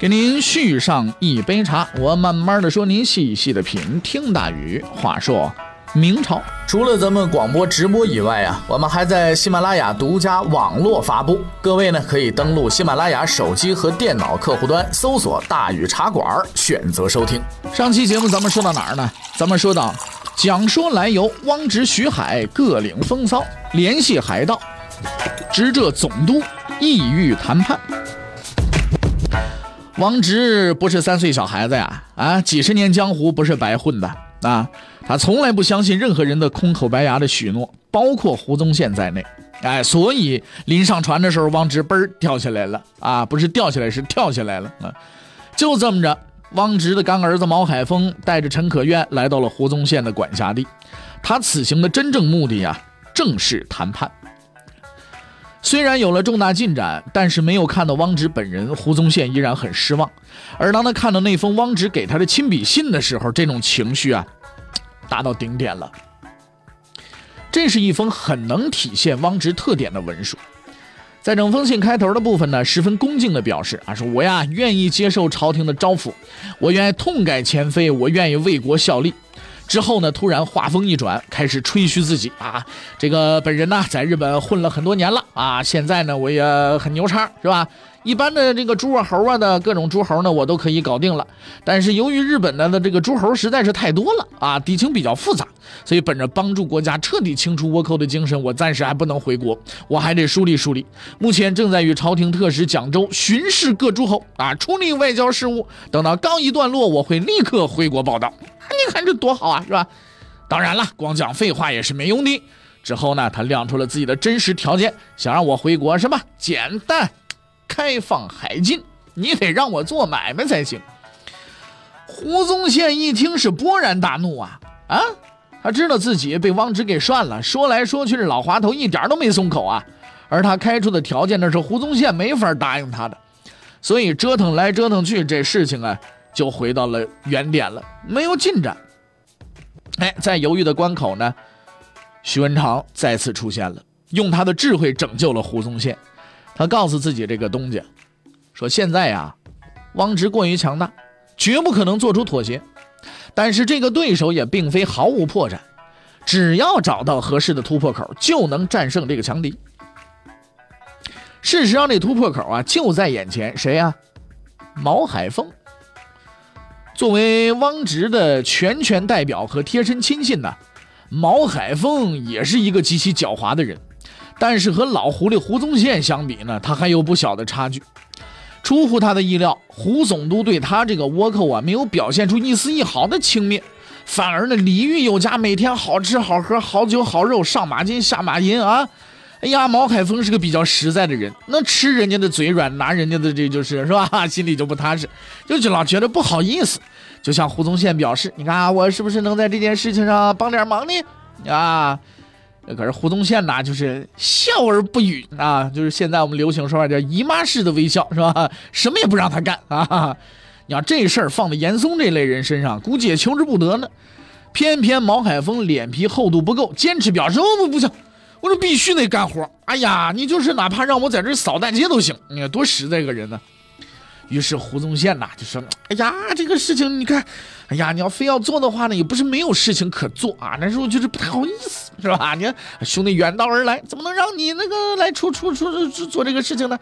给您续上一杯茶，我慢慢的说，您细细的品。听大宇话说，明朝除了咱们广播直播以外啊，我们还在喜马拉雅独家网络发布。各位呢，可以登录喜马拉雅手机和电脑客户端，搜索“大宇茶馆”，选择收听。上期节目咱们说到哪儿呢？咱们说到讲说来由，汪直、徐海各领风骚，联系海盗，直浙总督，意欲谈判。王直不是三岁小孩子呀，啊，几十年江湖不是白混的啊！他从来不相信任何人的空口白牙的许诺，包括胡宗宪在内。哎，所以临上船的时候，王直嘣儿掉下来了啊，不是掉下来，是跳下来了啊！就这么着，汪直的干儿子毛海峰带着陈可愿来到了胡宗宪的管辖地，他此行的真正目的呀，正是谈判。虽然有了重大进展，但是没有看到汪直本人，胡宗宪依然很失望。而当他看到那封汪直给他的亲笔信的时候，这种情绪啊，达到顶点了。这是一封很能体现汪直特点的文书。在整封信开头的部分呢，十分恭敬地表示啊，说我呀愿意接受朝廷的招抚，我愿意痛改前非，我愿意为国效力。之后呢，突然话锋一转，开始吹嘘自己啊，这个本人呢，在日本混了很多年了啊，现在呢，我也很牛叉，是吧？一般的这个猪啊猴啊的各种诸猴呢，我都可以搞定了。但是由于日本的的这个诸猴实在是太多了啊，敌情比较复杂，所以本着帮助国家彻底清除倭寇的精神，我暂时还不能回国，我还得梳理梳理。目前正在与朝廷特使蒋州巡视各诸侯啊，处理外交事务。等到告一段落，我会立刻回国报道。你看这多好啊，是吧？当然了，光讲废话也是没用的。之后呢，他亮出了自己的真实条件，想让我回国什么？简单。开放海禁，你得让我做买卖才行。胡宗宪一听是勃然大怒啊啊！他知道自己被汪直给涮了，说来说去这老滑头一点都没松口啊。而他开出的条件那是胡宗宪没法答应他的，所以折腾来折腾去，这事情啊就回到了原点了，没有进展。哎，在犹豫的关口呢，徐文长再次出现了，用他的智慧拯救了胡宗宪。他告诉自己这个东家，说现在呀，汪直过于强大，绝不可能做出妥协。但是这个对手也并非毫无破绽，只要找到合适的突破口，就能战胜这个强敌。事实上，这突破口啊就在眼前，谁呀？毛海峰。作为汪直的全权代表和贴身亲信呢，毛海峰也是一个极其狡猾的人。但是和老狐狸胡宗宪相比呢，他还有不小的差距。出乎他的意料，胡总督对他这个倭寇啊，没有表现出一丝一毫的轻蔑，反而呢礼遇有加，每天好吃好喝、好酒好肉，上马金下马银啊！哎呀，毛海峰是个比较实在的人，那吃人家的嘴软，拿人家的这就是是吧？心里就不踏实，就老觉得不好意思。就像胡宗宪表示：“你看，我是不是能在这件事情上帮点忙呢？”啊。可是胡宗宪呐，就是笑而不语啊，就是现在我们流行说话叫姨妈式的微笑，是吧？什么也不让他干啊！你要这事儿放在严嵩这类人身上，估计也求之不得呢。偏偏毛海峰脸皮厚度不够，坚持表示：“哦不不行，我说必须得干活。”哎呀，你就是哪怕让我在这扫大街都行，你看多实在个人呢。于是胡宗宪呐就说：“哎呀，这个事情你看，哎呀，你要非要做的话呢，也不是没有事情可做啊。那时候就是不太好意思，是吧？你看兄弟远道而来，怎么能让你那个来出出出做这个事情呢？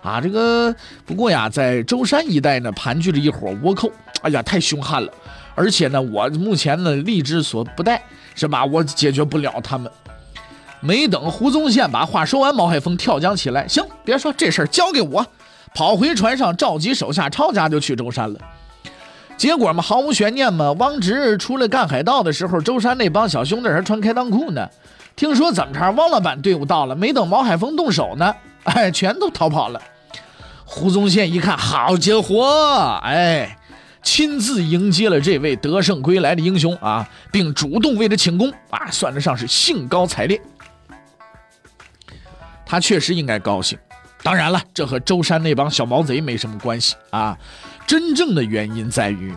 啊，这个不过呀，在舟山一带呢，盘踞着一伙倭寇，哎呀，太凶悍了。而且呢，我目前呢力之所不逮，是吧？我解决不了他们。没等胡宗宪把话说完，毛海峰跳江起来，行，别说这事儿交给我。”跑回船上，召集手下抄家，就去舟山了。结果嘛，毫无悬念嘛，汪直出来干海盗的时候，舟山那帮小兄弟还穿开裆裤呢。听说怎么着，汪老板队伍到了，没等毛海峰动手呢，哎，全都逃跑了。胡宗宪一看，好家伙，哎，亲自迎接了这位得胜归来的英雄啊，并主动为他请功啊，算得上是兴高采烈。他确实应该高兴，当然了，这和舟山那帮小毛贼没什么关系啊。真正的原因在于，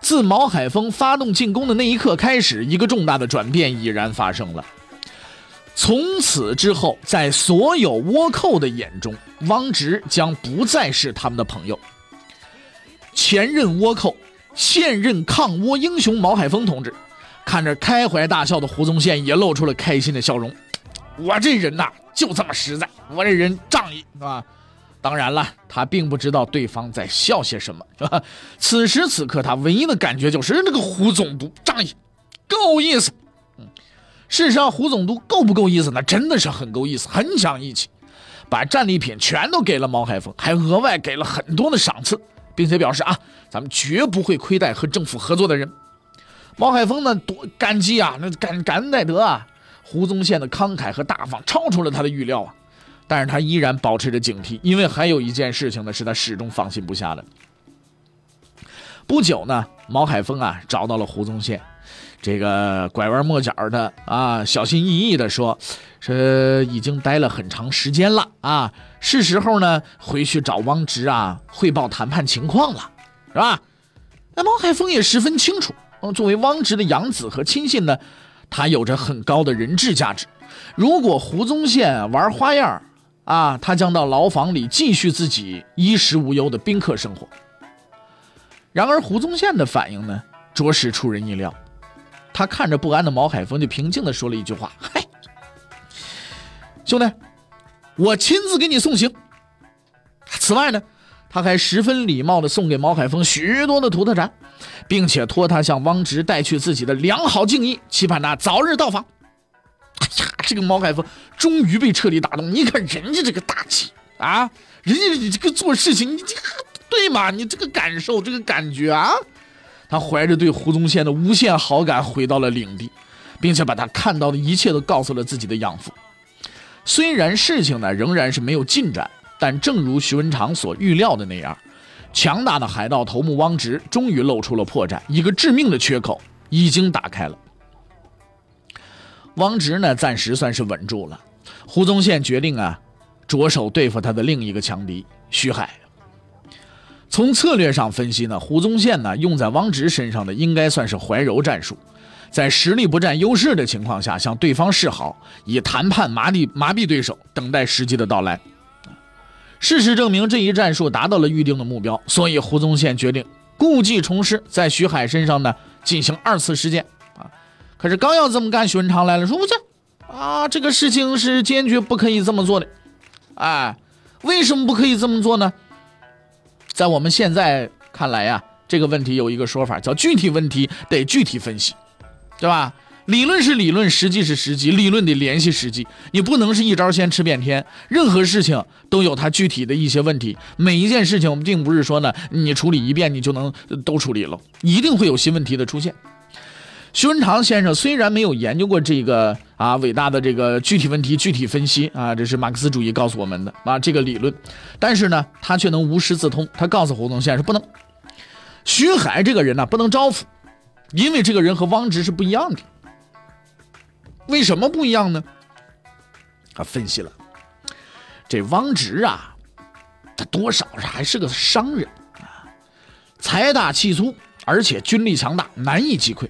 自毛海峰发动进攻的那一刻开始，一个重大的转变已然发生了。从此之后，在所有倭寇的眼中，汪直将不再是他们的朋友。前任倭寇、现任抗倭英雄毛海峰同志，看着开怀大笑的胡宗宪，也露出了开心的笑容。我这人呐，就这么实在，我这人仗义，是吧？当然了，他并不知道对方在笑些什么，是吧？此时此刻，他唯一的感觉就是那个胡总督仗义，够意思。嗯，事实上，胡总督够不够意思？那真的是很够意思，很讲义气，把战利品全都给了毛海峰，还额外给了很多的赏赐，并且表示啊，咱们绝不会亏待和政府合作的人。毛海峰呢，多感激啊，那感感恩戴德啊。胡宗宪的慷慨和大方超出了他的预料啊。但是他依然保持着警惕，因为还有一件事情呢，是他始终放心不下的。不久呢，毛海峰啊找到了胡宗宪，这个拐弯抹角的啊，小心翼翼的说：“说已经待了很长时间了啊，是时候呢回去找汪直啊汇报谈判情况了，是吧？”那毛海峰也十分清楚，作为汪直的养子和亲信呢，他有着很高的人质价值。如果胡宗宪玩花样啊，他将到牢房里继续自己衣食无忧的宾客生活。然而胡宗宪的反应呢，着实出人意料。他看着不安的毛海峰，就平静地说了一句话：“嗨，兄弟，我亲自给你送行。”此外呢，他还十分礼貌地送给毛海峰许多的土特产，并且托他向汪直带去自己的良好敬意，期盼他早日到访。哎呀，这个毛海峰终于被彻底打动。你看人家这个大气啊，人家你这个做事情，你这个对吗？你这个感受，这个感觉啊，他怀着对胡宗宪的无限好感回到了领地，并且把他看到的一切都告诉了自己的养父。虽然事情呢仍然是没有进展，但正如徐文长所预料的那样，强大的海盗头目汪直终于露出了破绽，一个致命的缺口已经打开了。汪直呢，暂时算是稳住了。胡宗宪决定啊，着手对付他的另一个强敌徐海。从策略上分析呢，胡宗宪呢用在汪直身上的应该算是怀柔战术，在实力不占优势的情况下向对方示好，以谈判麻痹麻痹对手，等待时机的到来。事实证明，这一战术达到了预定的目标，所以胡宗宪决定故技重施，在徐海身上呢进行二次实践啊。可是刚要这么干，徐文长来了，说不行啊，这个事情是坚决不可以这么做的。哎，为什么不可以这么做呢？在我们现在看来呀，这个问题有一个说法，叫具体问题得具体分析，对吧？理论是理论，实际是实际，理论得联系实际，你不能是一招先吃遍天。任何事情都有它具体的一些问题，每一件事情我们并不是说呢，你处理一遍你就能都处理了，一定会有新问题的出现。徐文长先生虽然没有研究过这个啊伟大的这个具体问题具体分析啊，这是马克思主义告诉我们的啊这个理论，但是呢，他却能无师自通。他告诉胡宗宪说不能，徐海这个人呢不能招抚，因为这个人和汪直是不一样的。为什么不一样呢？他分析了，这汪直啊，他多少是还是个商人啊，财大气粗，而且军力强大，难以击溃。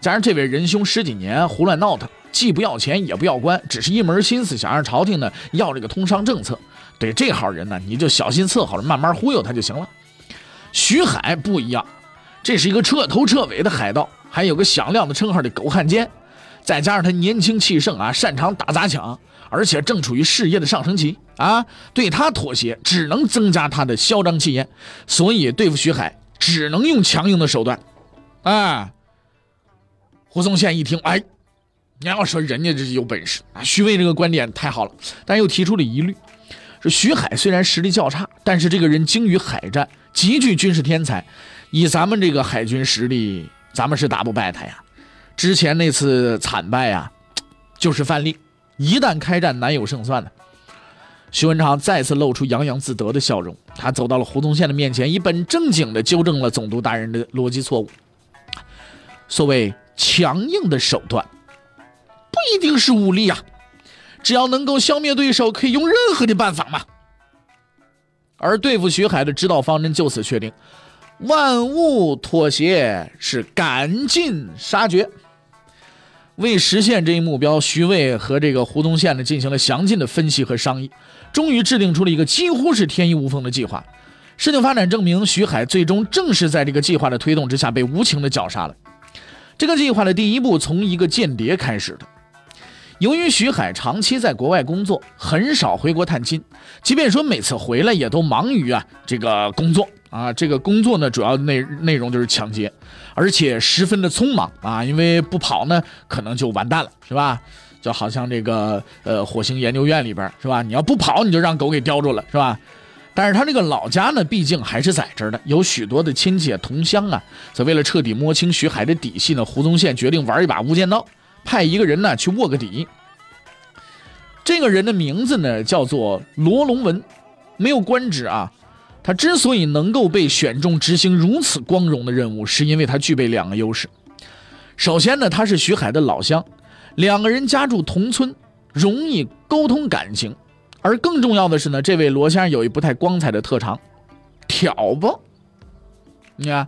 加上这位仁兄十几年胡乱闹腾，既不要钱也不要官，只是一门心思想让朝廷呢要这个通商政策。对这号人呢，你就小心伺候着，慢慢忽悠他就行了。徐海不一样，这是一个彻头彻尾的海盗，还有个响亮的称号的狗汉奸。再加上他年轻气盛啊，擅长打砸抢，而且正处于事业的上升期啊，对他妥协只能增加他的嚣张气焰。所以对付徐海，只能用强硬的手段。啊。胡宗宪一听，哎，你要说人家这是有本事啊，徐渭这个观点太好了，但又提出了疑虑：说徐海虽然实力较差，但是这个人精于海战，极具军事天才，以咱们这个海军实力，咱们是打不败他呀。之前那次惨败呀，就是范例，一旦开战难有胜算的。徐文长再次露出洋洋自得的笑容，他走到了胡宗宪的面前，一本正经地纠正了总督大人的逻辑错误。所谓强硬的手段，不一定是武力啊，只要能够消灭对手，可以用任何的办法嘛。而对付徐海的指导方针就此确定：万物妥协，是赶尽杀绝。为实现这一目标，徐渭和这个胡宗宪呢进行了详尽的分析和商议，终于制定出了一个几乎是天衣无缝的计划。事情发展证明，徐海最终正是在这个计划的推动之下被无情的绞杀了。这个计划的第一步从一个间谍开始的。由于徐海长期在国外工作，很少回国探亲，即便说每次回来也都忙于啊这个工作啊，这个工作呢主要内内容就是抢劫，而且十分的匆忙啊，因为不跑呢可能就完蛋了，是吧？就好像这个呃火星研究院里边是吧？你要不跑你就让狗给叼住了，是吧？但是他这个老家呢，毕竟还是在这儿的，有许多的亲戚同乡啊。则为了彻底摸清徐海的底细呢，胡宗宪决定玩一把无间道。派一个人呢去卧个底。这个人的名字呢叫做罗龙文，没有官职啊。他之所以能够被选中执行如此光荣的任务，是因为他具备两个优势。首先呢，他是徐海的老乡，两个人家住同村，容易沟通感情。而更重要的是呢，这位罗先生有一不太光彩的特长，挑拨。你看。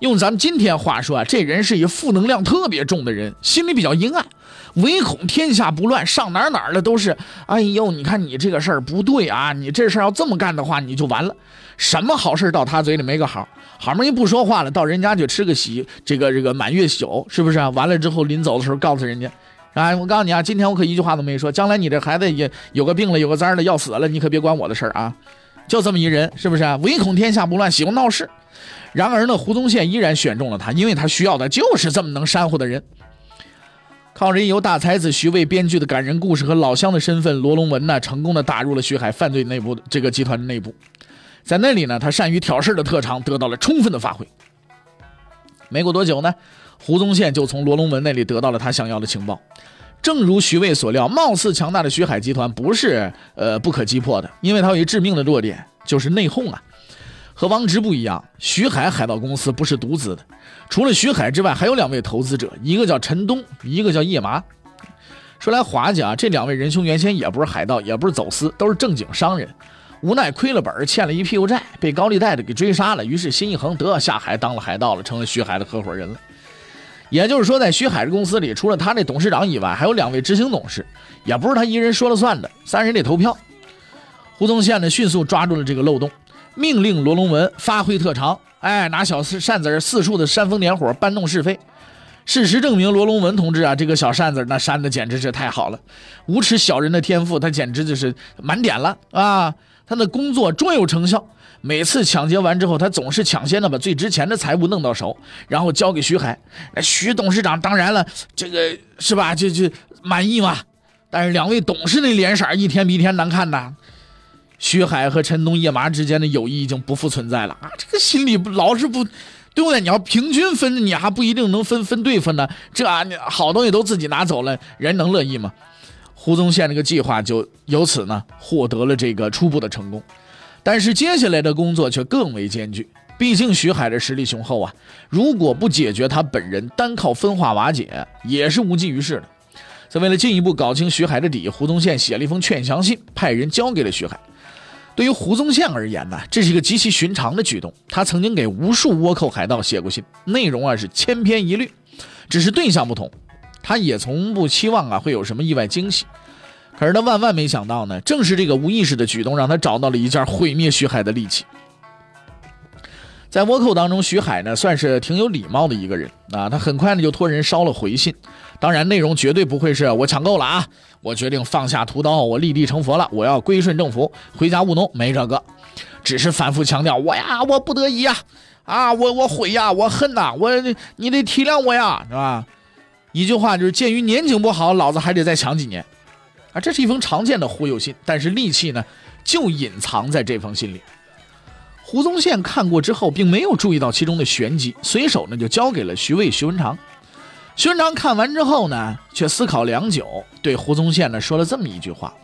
用咱们今天话说啊，这人是一负能量特别重的人，心里比较阴暗，唯恐天下不乱，上哪哪的都是，哎呦，你看你这个事儿不对啊，你这事儿要这么干的话，你就完了。什么好事到他嘴里没个好，好容易不说话了，到人家去吃个喜，这个这个满月酒，是不是啊？完了之后临走的时候告诉人家，啊，我告诉你啊，今天我可一句话都没说，将来你这孩子也有个病了，有个灾了，要死了，你可别管我的事儿啊。就这么一人，是不是啊？唯恐天下不乱，喜欢闹事。然而呢，胡宗宪依然选中了他，因为他需要的就是这么能煽乎的人。靠着由大才子徐渭编剧的感人故事和老乡的身份，罗龙文呢，成功的打入了徐海犯罪内部这个集团内部。在那里呢，他善于挑事的特长得到了充分的发挥。没过多久呢，胡宗宪就从罗龙文那里得到了他想要的情报。正如徐渭所料，貌似强大的徐海集团不是呃不可击破的，因为它有一致命的弱点，就是内讧啊。和王直不一样，徐海海盗公司不是独资的，除了徐海之外，还有两位投资者，一个叫陈东，一个叫叶麻。说来滑稽啊，这两位仁兄原先也不是海盗，也不是走私，都是正经商人，无奈亏了本，欠了一屁股债，被高利贷的给追杀了，于是心一横，得下海当了海盗了，成了徐海的合伙人了。也就是说，在徐海这公司里，除了他那董事长以外，还有两位执行董事，也不是他一人说了算的，三人得投票。胡宗宪呢，迅速抓住了这个漏洞。命令罗龙文发挥特长，哎，拿小扇子四处的煽风点火，搬弄是非。事实证明，罗龙文同志啊，这个小扇子那扇的简直是太好了，无耻小人的天赋，他简直就是满点了啊！他的工作卓有成效，每次抢劫完之后，他总是抢先的把最值钱的财物弄到手，然后交给徐海。徐董事长当然了，这个是吧？就就满意嘛。但是两位董事那脸色一天比一天难看呐。徐海和陈东、叶麻之间的友谊已经不复存在了啊！这个心里老是不，对不对？你要平均分，你还不一定能分分对分呢。这好东西都自己拿走了，人能乐意吗？胡宗宪这个计划就由此呢获得了这个初步的成功，但是接下来的工作却更为艰巨。毕竟徐海的实力雄厚啊，如果不解决他本人，单靠分化瓦解也是无济于事的。在为了进一步搞清徐海的底，胡宗宪写了一封劝降信，派人交给了徐海。对于胡宗宪而言呢，这是一个极其寻常的举动。他曾经给无数倭寇海盗写过信，内容啊是千篇一律，只是对象不同。他也从不期望啊会有什么意外惊喜。可是他万万没想到呢，正是这个无意识的举动，让他找到了一件毁灭徐海的利器。在倭寇当中，徐海呢算是挺有礼貌的一个人啊，他很快呢就托人捎了回信。当然，内容绝对不会是我抢够了啊！我决定放下屠刀，我立地成佛了，我要归顺政府，回家务农，没这个，只是反复强调我呀，我不得已呀，啊，我我悔呀，我恨呐，我你得体谅我呀，是吧？一句话就是，鉴于年景不好，老子还得再抢几年啊！这是一封常见的忽悠信，但是利器呢，就隐藏在这封信里。胡宗宪看过之后，并没有注意到其中的玄机，随手呢就交给了徐渭、徐文长。徐文长看完之后呢，却思考良久，对胡宗宪呢说了这么一句话：“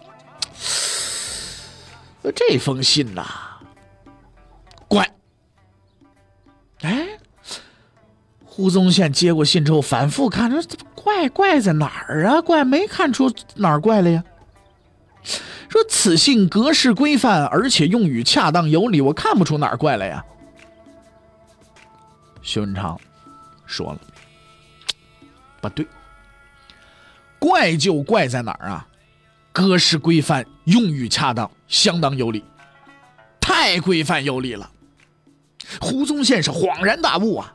这封信呐，怪。哎，胡宗宪接过信之后，反复看着，怪怪在哪儿啊？怪没看出哪儿怪了呀？说此信格式规范，而且用语恰当有理，我看不出哪儿怪来呀。徐文昌说了，不对，怪就怪在哪儿啊？格式规范，用语恰当，相当有理，太规范有理了。胡宗宪是恍然大悟啊！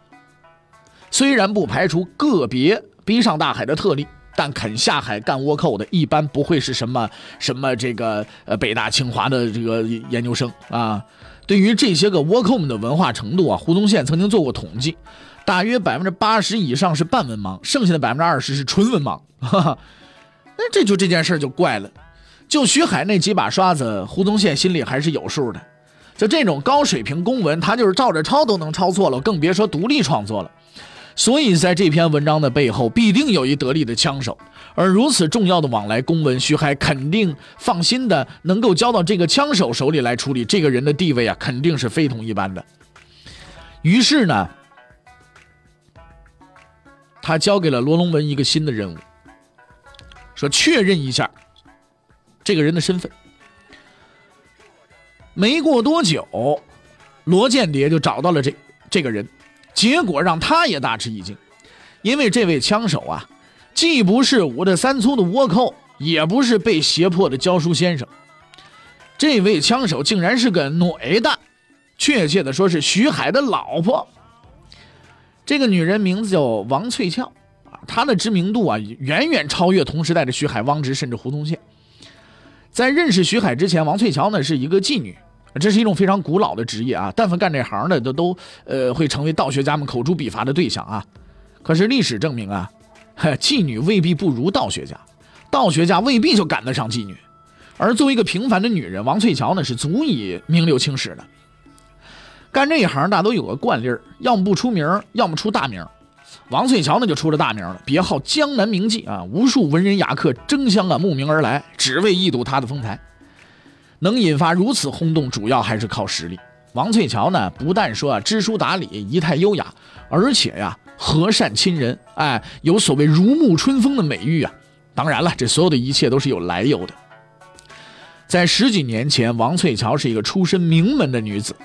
虽然不排除个别逼上大海的特例，但肯下海干倭寇的，一般不会是什么什么这个呃北大清华的这个研究生啊。对于这些个倭寇们的文化程度啊，胡宗宪曾经做过统计，大约百分之八十以上是半文盲，剩下的百分之二十是纯文盲。哈哈。那这就这件事就怪了，就徐海那几把刷子，胡宗宪心里还是有数的。就这种高水平公文，他就是照着抄都能抄错了，更别说独立创作了。所以在这篇文章的背后，必定有一得力的枪手。而如此重要的往来公文，徐海肯定放心的能够交到这个枪手手里来处理。这个人的地位啊，肯定是非同一般的。于是呢，他交给了罗龙文一个新的任务。说确认一下这个人的身份。没过多久，罗间谍就找到了这这个人，结果让他也大吃一惊，因为这位枪手啊，既不是五大三粗的倭寇，也不是被胁迫的教书先生，这位枪手竟然是个女的，确切的说是徐海的老婆。这个女人名字叫王翠俏。他的知名度啊，远远超越同时代的徐海、汪直，甚至胡宗宪。在认识徐海之前，王翠乔呢是一个妓女，这是一种非常古老的职业啊。但凡干这行的，都都呃会成为道学家们口诛笔伐的对象啊。可是历史证明啊，妓女未必不如道学家，道学家未必就赶得上妓女。而作为一个平凡的女人，王翠乔呢是足以名留青史的。干这一行，大都有个惯例儿，要么不出名，要么出大名。王翠乔呢就出了大名了，别号江南名妓啊，无数文人雅客争相啊慕名而来，只为一睹她的风采。能引发如此轰动，主要还是靠实力。王翠乔呢，不但说啊知书达理、仪态优雅，而且呀和善亲人，哎，有所谓如沐春风的美誉啊。当然了，这所有的一切都是有来由的。在十几年前，王翠乔是一个出身名门的女子，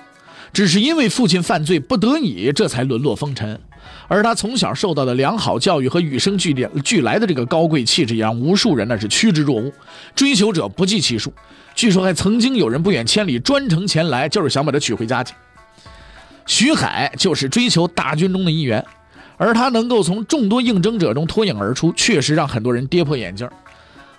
只是因为父亲犯罪，不得已这才沦落风尘。而他从小受到的良好教育和与生俱来俱来的这个高贵气质，也让无数人呢是趋之若鹜，追求者不计其数。据说还曾经有人不远千里专程前来，就是想把她娶回家去。徐海就是追求大军中的一员，而他能够从众多应征者中脱颖而出，确实让很多人跌破眼镜。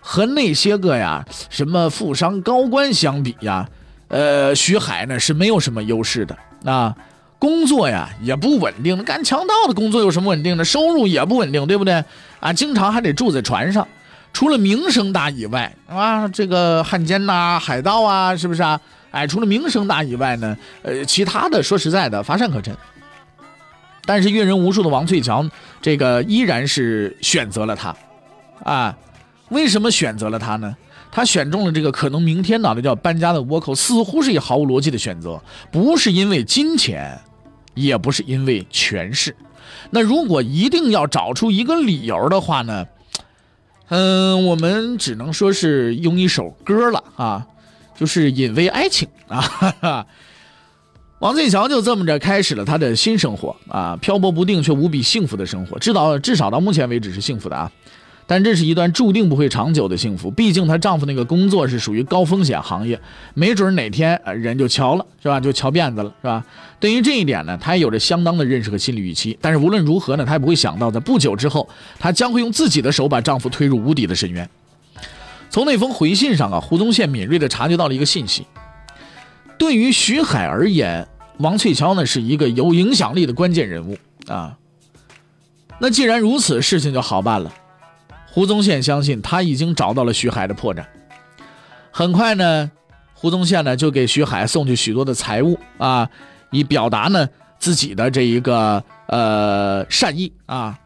和那些个呀什么富商高官相比呀，呃，徐海呢是没有什么优势的啊。工作呀也不稳定，干强盗的工作有什么稳定的？收入也不稳定，对不对？啊，经常还得住在船上，除了名声大以外，啊，这个汉奸呐、海盗啊，是不是啊？哎，除了名声大以外呢，呃，其他的说实在的，乏善可陈。但是阅人无数的王翠乔，这个依然是选择了他，啊，为什么选择了他呢？他选中了这个可能明天脑袋就要搬家的倭寇，似乎是一个毫无逻辑的选择，不是因为金钱。也不是因为权势，那如果一定要找出一个理由的话呢？嗯，我们只能说是用一首歌了啊，就是隐微哀情啊。王翠乔就这么着开始了他的新生活啊，漂泊不定却无比幸福的生活，至少至少到目前为止是幸福的啊。但这是一段注定不会长久的幸福，毕竟她丈夫那个工作是属于高风险行业，没准哪天人就瞧了，是吧？就瞧辫子了，是吧？对于这一点呢，她也有着相当的认识和心理预期。但是无论如何呢，她也不会想到，在不久之后，她将会用自己的手把丈夫推入无底的深渊。从那封回信上啊，胡宗宪敏锐地察觉到了一个信息：对于徐海而言，王翠乔呢是一个有影响力的关键人物啊。那既然如此，事情就好办了。胡宗宪相信他已经找到了徐海的破绽。很快呢，胡宗宪呢就给徐海送去许多的财物啊，以表达呢自己的这一个呃善意啊。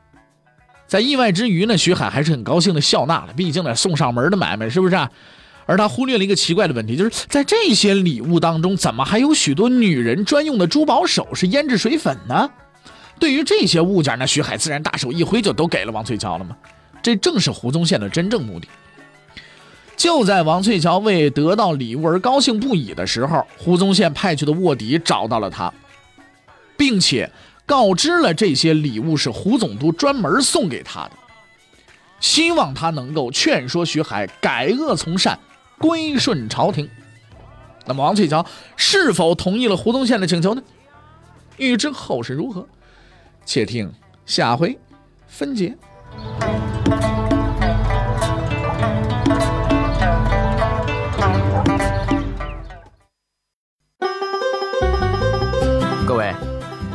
在意外之余呢，徐海还是很高兴的笑纳了，毕竟呢送上门的买卖是不是？啊？而他忽略了一个奇怪的问题，就是在这些礼物当中，怎么还有许多女人专用的珠宝首饰、胭脂水粉呢？对于这些物件呢，徐海自然大手一挥就都给了王翠桥了嘛。这正是胡宗宪的真正目的。就在王翠桥为得到礼物而高兴不已的时候，胡宗宪派去的卧底找到了他，并且告知了这些礼物是胡总督专门送给他的，希望他能够劝说徐海改恶从善，归顺朝廷。那么王翠桥是否同意了胡宗宪的请求呢？欲知后事如何？且听下回分解。